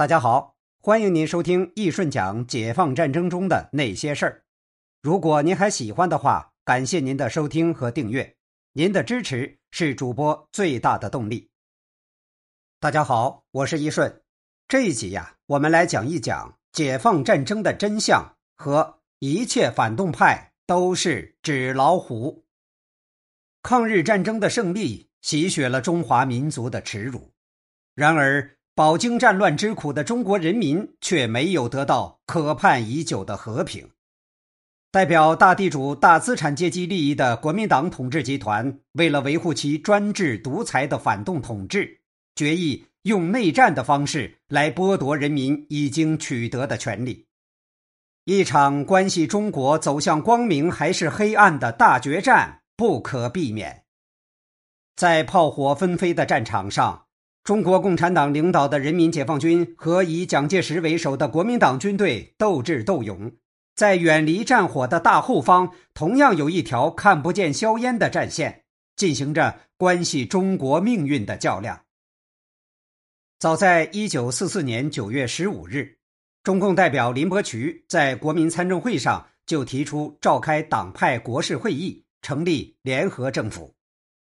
大家好，欢迎您收听易顺讲解放战争中的那些事儿。如果您还喜欢的话，感谢您的收听和订阅，您的支持是主播最大的动力。大家好，我是易顺。这一集呀，我们来讲一讲解放战争的真相和一切反动派都是纸老虎。抗日战争的胜利洗雪了中华民族的耻辱，然而。饱经战乱之苦的中国人民却没有得到可盼已久的和平。代表大地主大资产阶级利益的国民党统治集团，为了维护其专制独裁的反动统治，决意用内战的方式来剥夺人民已经取得的权利。一场关系中国走向光明还是黑暗的大决战不可避免。在炮火纷飞的战场上。中国共产党领导的人民解放军和以蒋介石为首的国民党军队斗智斗勇，在远离战火的大后方，同样有一条看不见硝烟的战线，进行着关系中国命运的较量。早在一九四四年九月十五日，中共代表林伯渠在国民参政会上就提出召开党派国事会议，成立联合政府。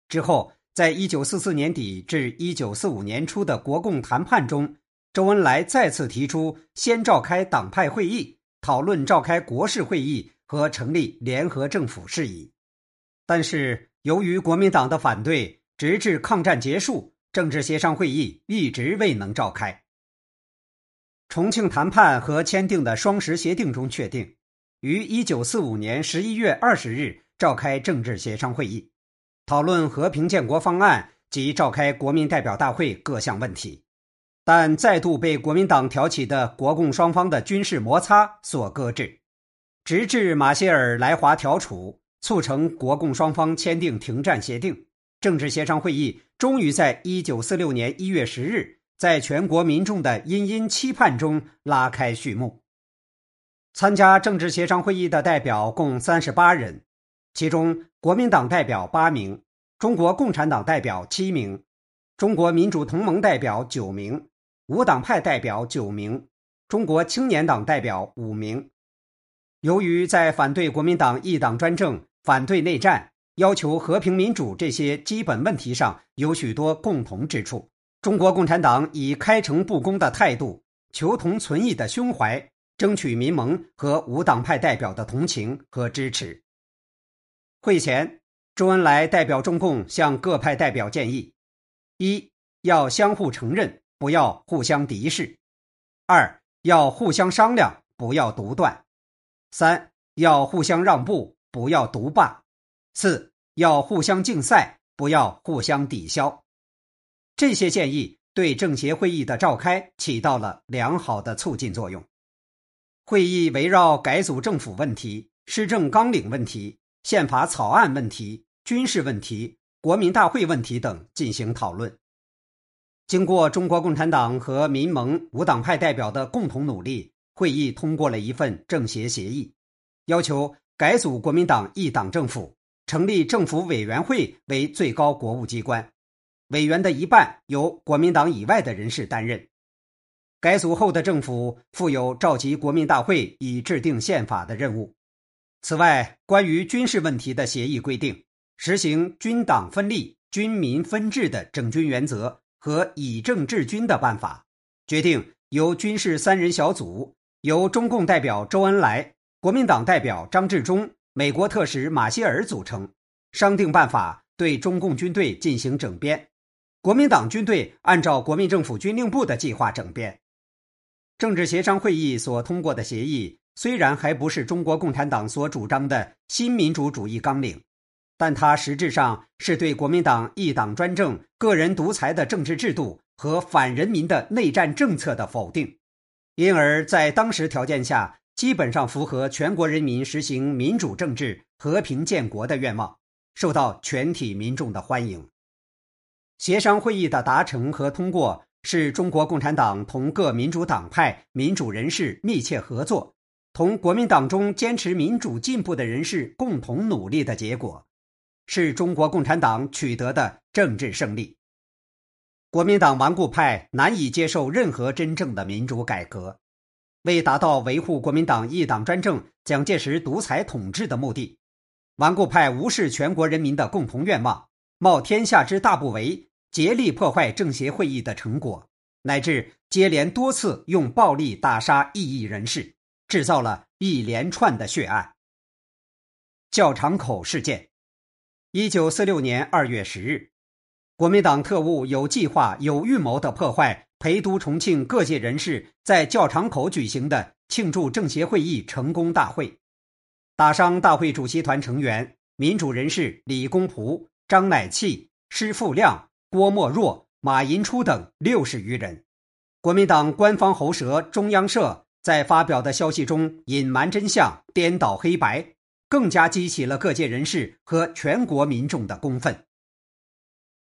之后。在一九四四年底至一九四五年初的国共谈判中，周恩来再次提出先召开党派会议，讨论召开国事会议和成立联合政府事宜。但是，由于国民党的反对，直至抗战结束，政治协商会议一直未能召开。重庆谈判和签订的双十协定中确定，于一九四五年十一月二十日召开政治协商会议。讨论和平建国方案及召开国民代表大会各项问题，但再度被国民党挑起的国共双方的军事摩擦所搁置，直至马歇尔来华调处，促成国共双方签订停战协定。政治协商会议终于在一九四六年一月十日，在全国民众的殷殷期盼中拉开序幕。参加政治协商会议的代表共三十八人。其中，国民党代表八名，中国共产党代表七名，中国民主同盟代表九名，无党派代表九名，中国青年党代表五名。由于在反对国民党一党专政、反对内战、要求和平民主这些基本问题上有许多共同之处，中国共产党以开诚布公的态度、求同存异的胸怀，争取民盟和无党派代表的同情和支持。会前，周恩来代表中共向各派代表建议：一要相互承认，不要互相敌视；二要互相商量，不要独断；三要互相让步，不要独霸；四要互相竞赛，不要互相抵消。这些建议对政协会议的召开起到了良好的促进作用。会议围绕改组政府问题、施政纲领问题。宪法草案问题、军事问题、国民大会问题等进行讨论。经过中国共产党和民盟无党派代表的共同努力，会议通过了一份政协协议，要求改组国民党一党政府，成立政府委员会为最高国务机关，委员的一半由国民党以外的人士担任。改组后的政府负有召集国民大会以制定宪法的任务。此外，关于军事问题的协议规定，实行军党分立、军民分治的整军原则和以政治军的办法，决定由军事三人小组，由中共代表周恩来、国民党代表张治中、美国特使马歇尔组成，商定办法对中共军队进行整编，国民党军队按照国民政府军令部的计划整编。政治协商会议所通过的协议。虽然还不是中国共产党所主张的新民主主义纲领，但它实质上是对国民党一党专政、个人独裁的政治制度和反人民的内战政策的否定，因而，在当时条件下，基本上符合全国人民实行民主政治、和平建国的愿望，受到全体民众的欢迎。协商会议的达成和通过，是中国共产党同各民主党派民主人士密切合作。同国民党中坚持民主进步的人士共同努力的结果，是中国共产党取得的政治胜利。国民党顽固派难以接受任何真正的民主改革。为达到维护国民党一党专政、蒋介石独裁统治的目的，顽固派无视全国人民的共同愿望，冒天下之大不韪，竭力破坏政协会议的成果，乃至接连多次用暴力打杀异议人士，制造了一连串的血案。教场口事件，一九四六年二月十日，国民党特务有计划、有预谋的破坏。陪都重庆各界人士在教场口举行的庆祝政协会议成功大会，打伤大会主席团成员、民主人士李公朴、张乃器、施富亮、郭沫若、马寅初等六十余人。国民党官方喉舌中央社在发表的消息中隐瞒真相、颠倒黑白，更加激起了各界人士和全国民众的公愤。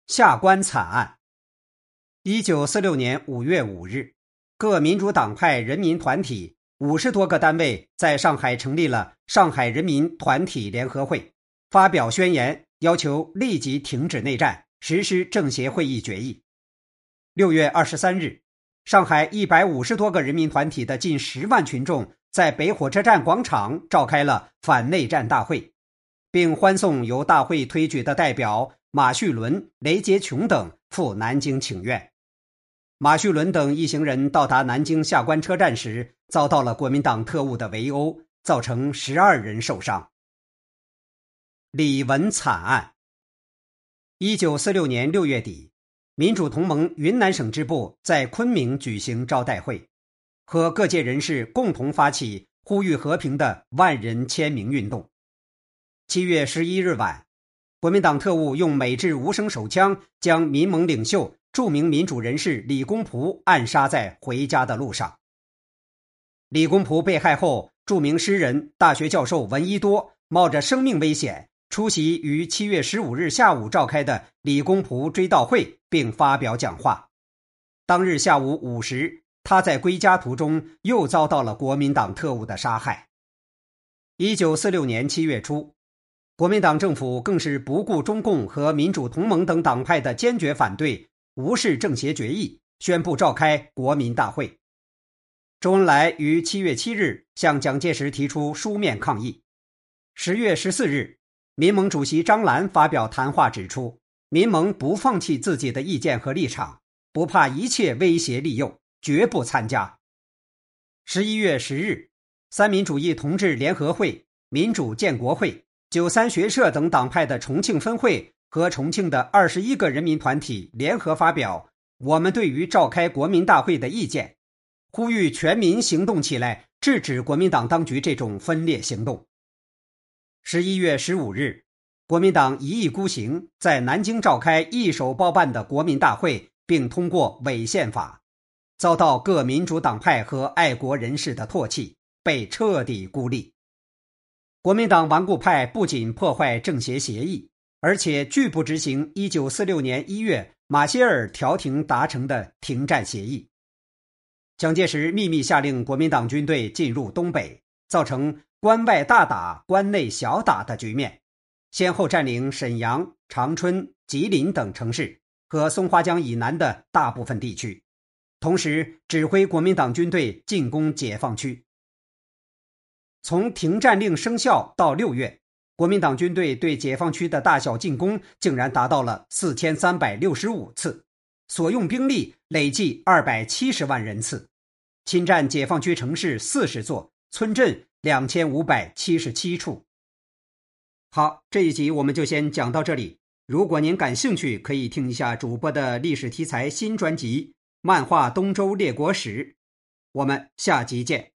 下关惨案。一九四六年五月五日，各民主党派人民团体五十多个单位在上海成立了上海人民团体联合会，发表宣言，要求立即停止内战，实施政协会议决议。六月二十三日，上海一百五十多个人民团体的近十万群众在北火车站广场召开了反内战大会，并欢送由大会推举的代表马叙伦、雷洁琼等赴南京请愿。马叙伦等一行人到达南京下关车站时，遭到了国民党特务的围殴，造成十二人受伤。李文惨案。一九四六年六月底，民主同盟云南省支部在昆明举行招待会，和各界人士共同发起呼吁和平的万人签名运动。七月十一日晚，国民党特务用美制无声手枪将民盟领袖。著名民主人士李公朴暗杀在回家的路上。李公朴被害后，著名诗人、大学教授闻一多冒着生命危险出席于七月十五日下午召开的李公朴追悼会，并发表讲话。当日下午五时，他在归家途中又遭到了国民党特务的杀害。一九四六年七月初，国民党政府更是不顾中共和民主同盟等党派的坚决反对。无视政协决议，宣布召开国民大会。周恩来于七月七日向蒋介石提出书面抗议。十月十四日，民盟主席张澜发表谈话指出，民盟不放弃自己的意见和立场，不怕一切威胁利诱，绝不参加。十一月十日，三民主义同志联合会、民主建国会、九三学社等党派的重庆分会。和重庆的二十一个人民团体联合发表我们对于召开国民大会的意见，呼吁全民行动起来，制止国民党当局这种分裂行动。十一月十五日，国民党一意孤行，在南京召开一手包办的国民大会，并通过违宪法，遭到各民主党派和爱国人士的唾弃，被彻底孤立。国民党顽固派不仅破坏政协协议。而且拒不执行一九四六年一月马歇尔调停达成的停战协议。蒋介石秘密下令国民党军队进入东北，造成关外大打、关内小打的局面，先后占领沈阳、长春、吉林等城市和松花江以南的大部分地区，同时指挥国民党军队进攻解放区。从停战令生效到六月。国民党军队对解放区的大小进攻竟然达到了四千三百六十五次，所用兵力累计二百七十万人次，侵占解放区城市四十座，村镇两千五百七十七处。好，这一集我们就先讲到这里。如果您感兴趣，可以听一下主播的历史题材新专辑《漫画东周列国史》。我们下集见。